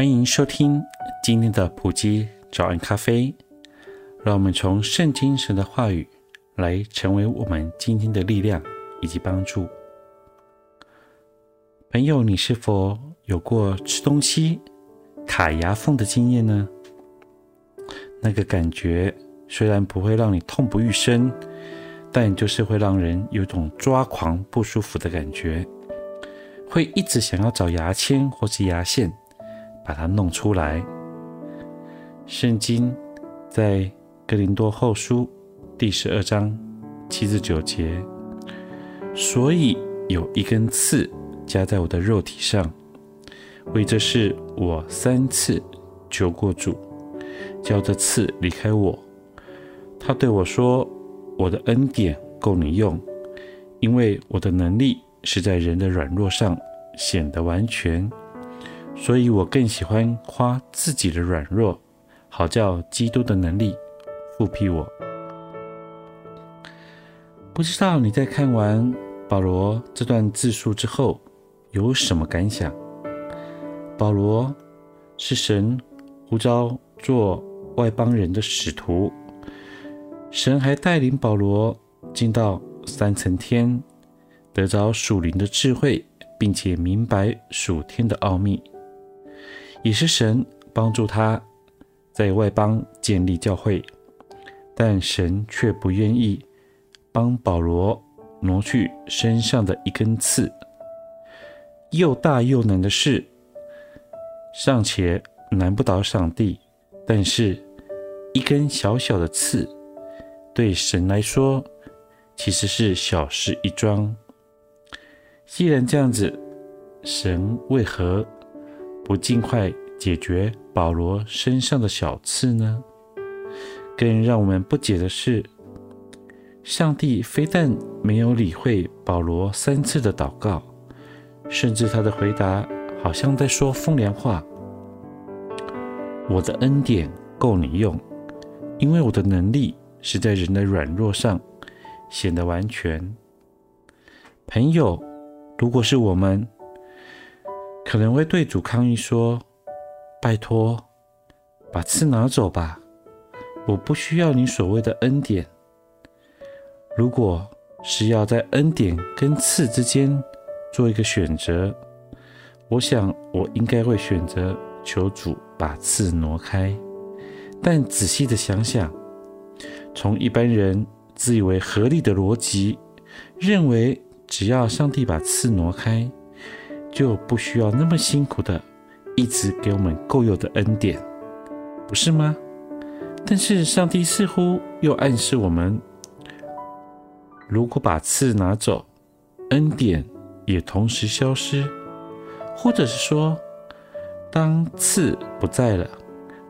欢迎收听今天的普基早安咖啡，让我们从圣经神的话语来成为我们今天的力量以及帮助。朋友，你是否有过吃东西卡牙缝的经验呢？那个感觉虽然不会让你痛不欲生，但就是会让人有种抓狂不舒服的感觉，会一直想要找牙签或是牙线。把它弄出来。圣经在哥林多后书第十二章七至九节，所以有一根刺夹在我的肉体上，为这事我三次求过主，叫这刺离开我。他对我说：“我的恩典够你用，因为我的能力是在人的软弱上显得完全。”所以我更喜欢夸自己的软弱，好叫基督的能力覆庇我。不知道你在看完保罗这段自述之后有什么感想？保罗是神呼召做外邦人的使徒，神还带领保罗进到三层天，得着属灵的智慧，并且明白属天的奥秘。也是神帮助他在外邦建立教会，但神却不愿意帮保罗挪去身上的一根刺。又大又难的事，尚且难不倒上帝，但是一根小小的刺，对神来说其实是小事一桩。既然这样子，神为何不尽快解决保罗身上的小刺呢？更让我们不解的是，上帝非但没有理会保罗三次的祷告，甚至他的回答好像在说风凉话：“我的恩典够你用，因为我的能力是在人的软弱上显得完全。”朋友，如果是我们，可能会对主抗议说：“拜托，把刺拿走吧，我不需要你所谓的恩典。如果是要在恩典跟刺之间做一个选择，我想我应该会选择求主把刺挪开。但仔细的想想，从一般人自以为合理的逻辑，认为只要上帝把刺挪开。”就不需要那么辛苦的一直给我们够用的恩典，不是吗？但是上帝似乎又暗示我们，如果把刺拿走，恩典也同时消失，或者是说，当刺不在了，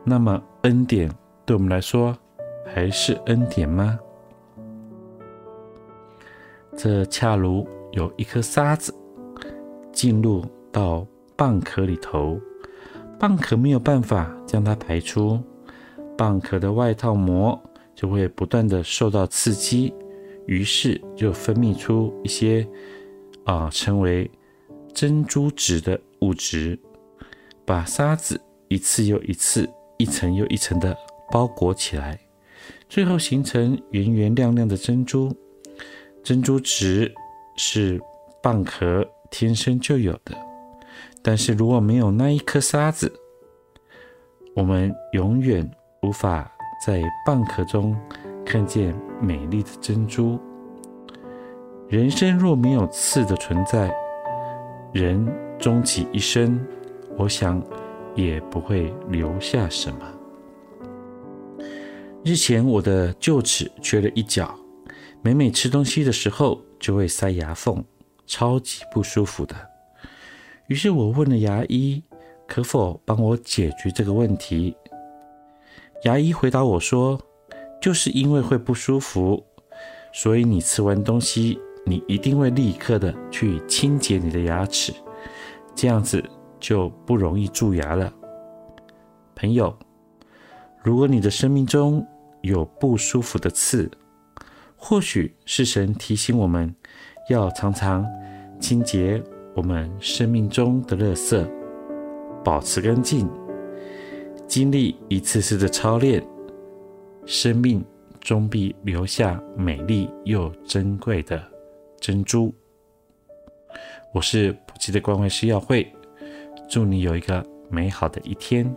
那么恩典对我们来说还是恩典吗？这恰如有一颗沙子。进入到蚌壳里头，蚌壳没有办法将它排出，蚌壳的外套膜就会不断的受到刺激，于是就分泌出一些啊称为珍珠质的物质，把沙子一次又一次、一层又一层的包裹起来，最后形成圆圆亮亮的珍珠。珍珠质是蚌壳。天生就有的，但是如果没有那一颗沙子，我们永远无法在蚌壳中看见美丽的珍珠。人生若没有刺的存在，人终其一生，我想也不会留下什么。日前我的臼齿缺了一角，每每吃东西的时候就会塞牙缝。超级不舒服的，于是我问了牙医，可否帮我解决这个问题？牙医回答我说，就是因为会不舒服，所以你吃完东西，你一定会立刻的去清洁你的牙齿，这样子就不容易蛀牙了。朋友，如果你的生命中有不舒服的刺，或许是神提醒我们要常常清洁我们生命中的垃圾，保持干净。经历一次次的操练，生命终必留下美丽又珍贵的珍珠。我是普吉的关怀师耀慧，祝你有一个美好的一天。